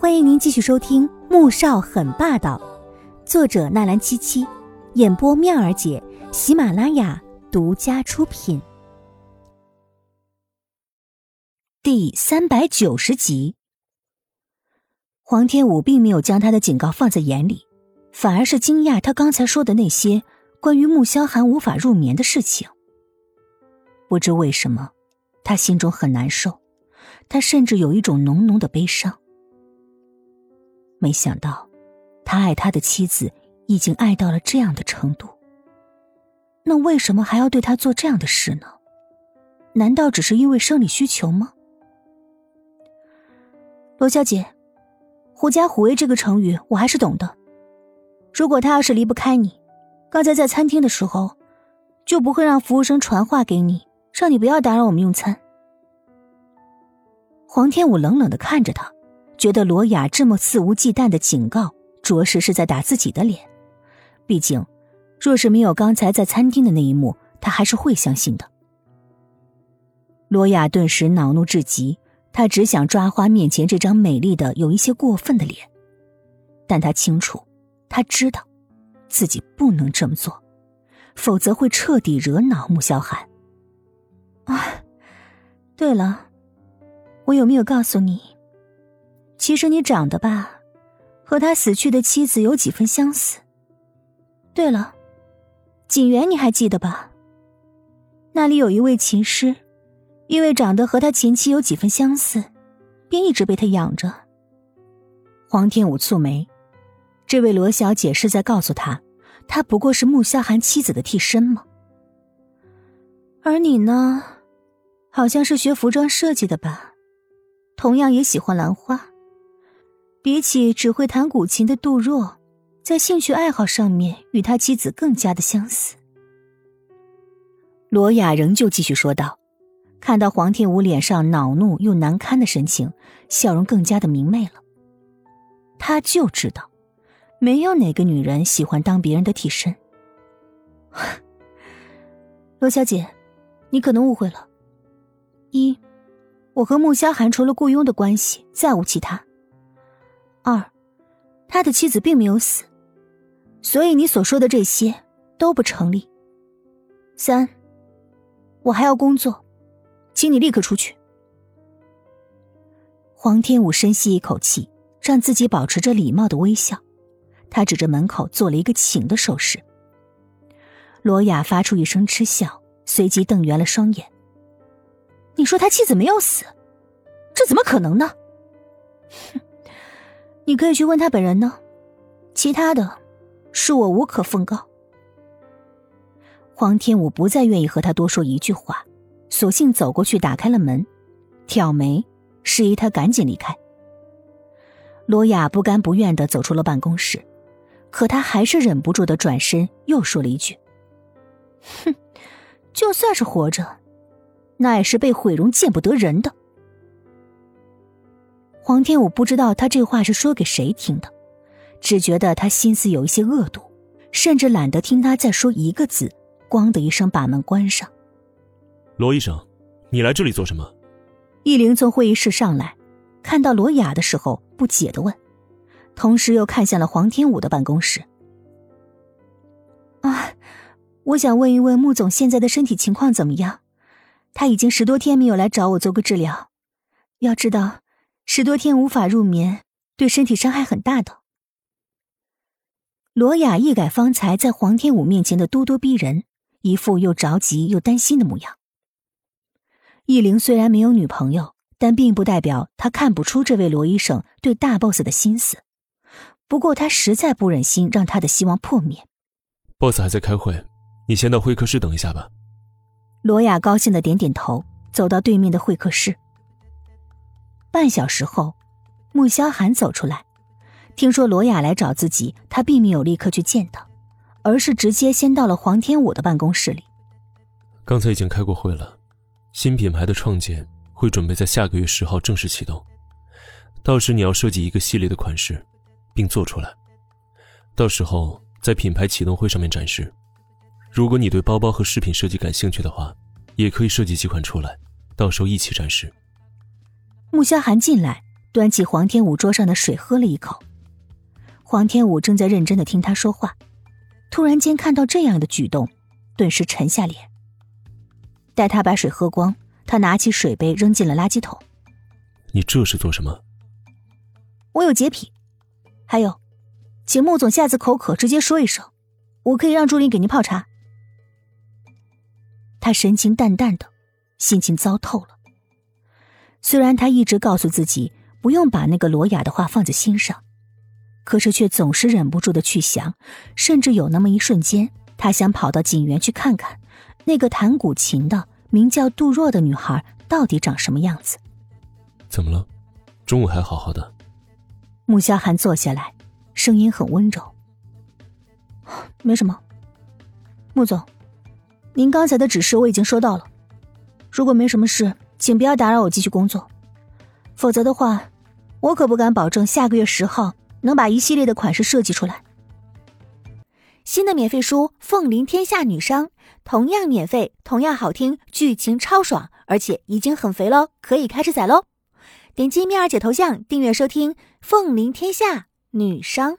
欢迎您继续收听《穆少很霸道》，作者纳兰七七，演播妙儿姐，喜马拉雅独家出品。第三百九十集，黄天武并没有将他的警告放在眼里，反而是惊讶他刚才说的那些关于穆萧寒无法入眠的事情。不知为什么，他心中很难受。他甚至有一种浓浓的悲伤。没想到，他爱他的妻子已经爱到了这样的程度。那为什么还要对他做这样的事呢？难道只是因为生理需求吗？罗小姐，“狐假虎威”这个成语我还是懂的。如果他要是离不开你，刚才在餐厅的时候，就不会让服务生传话给你，让你不要打扰我们用餐。黄天武冷冷的看着他，觉得罗雅这么肆无忌惮的警告，着实是在打自己的脸。毕竟，若是没有刚才在餐厅的那一幕，他还是会相信的。罗雅顿时恼怒至极，她只想抓花面前这张美丽的有一些过分的脸，但她清楚，她知道，自己不能这么做，否则会彻底惹恼穆萧寒。啊，对了。我有没有告诉你？其实你长得吧，和他死去的妻子有几分相似。对了，景元你还记得吧？那里有一位琴师，因为长得和他前妻有几分相似，便一直被他养着。黄天武蹙眉，这位罗小姐是在告诉他，他不过是穆萧寒妻子的替身吗？而你呢，好像是学服装设计的吧？同样也喜欢兰花，比起只会弹古琴的杜若，在兴趣爱好上面与他妻子更加的相似。罗雅仍旧继续说道，看到黄天武脸上恼怒又难堪的神情，笑容更加的明媚了。他就知道，没有哪个女人喜欢当别人的替身。罗小姐，你可能误会了，一。我和穆萧寒除了雇佣的关系，再无其他。他的妻子并没有死，所以你所说的这些都不成立。三，我还要工作，请你立刻出去。黄天武深吸一口气，让自己保持着礼貌的微笑，他指着门口做了一个请的手势。罗雅发出一声嗤笑，随即瞪圆了双眼。你说他妻子没有死，这怎么可能呢？哼，你可以去问他本人呢，其他的，恕我无可奉告。黄天武不再愿意和他多说一句话，索性走过去打开了门，挑眉示意他赶紧离开。罗雅不甘不愿的走出了办公室，可他还是忍不住的转身又说了一句：“哼，就算是活着。”那也是被毁容、见不得人的。黄天武不知道他这话是说给谁听的，只觉得他心思有一些恶毒，甚至懒得听他再说一个字，咣的一声把门关上。罗医生，你来这里做什么？易灵从会议室上来，看到罗雅的时候，不解的问，同时又看向了黄天武的办公室。啊，我想问一问穆总现在的身体情况怎么样？他已经十多天没有来找我做过治疗，要知道，十多天无法入眠，对身体伤害很大的。罗雅一改方才在黄天武面前的咄咄逼人，一副又着急又担心的模样。易灵虽然没有女朋友，但并不代表他看不出这位罗医生对大 boss 的心思。不过他实在不忍心让他的希望破灭。boss 还在开会，你先到会客室等一下吧。罗雅高兴的点点头，走到对面的会客室。半小时后，穆萧寒走出来，听说罗雅来找自己，他并没有立刻去见他，而是直接先到了黄天武的办公室里。刚才已经开过会了，新品牌的创建会准备在下个月十号正式启动，到时你要设计一个系列的款式，并做出来，到时候在品牌启动会上面展示。如果你对包包和饰品设计感兴趣的话，也可以设计几款出来，到时候一起展示。穆萧寒进来，端起黄天武桌上的水喝了一口。黄天武正在认真的听他说话，突然间看到这样的举动，顿时沉下脸。待他把水喝光，他拿起水杯扔进了垃圾桶。你这是做什么？我有洁癖。还有，请穆总下次口渴直接说一声，我可以让助理给您泡茶。他神情淡淡的，心情糟透了。虽然他一直告诉自己不用把那个罗雅的话放在心上。可是却总是忍不住的去想，甚至有那么一瞬间，他想跑到景园去看看，那个弹古琴的名叫杜若的女孩到底长什么样子。怎么了？中午还好好的。穆萧寒坐下来，声音很温柔。没什么。穆总，您刚才的指示我已经收到了。如果没什么事，请不要打扰我继续工作，否则的话，我可不敢保证下个月十号。能把一系列的款式设计出来。新的免费书《凤临天下女商》同样免费，同样好听，剧情超爽，而且已经很肥喽，可以开始宰喽！点击蜜儿姐头像订阅收听《凤临天下女商》。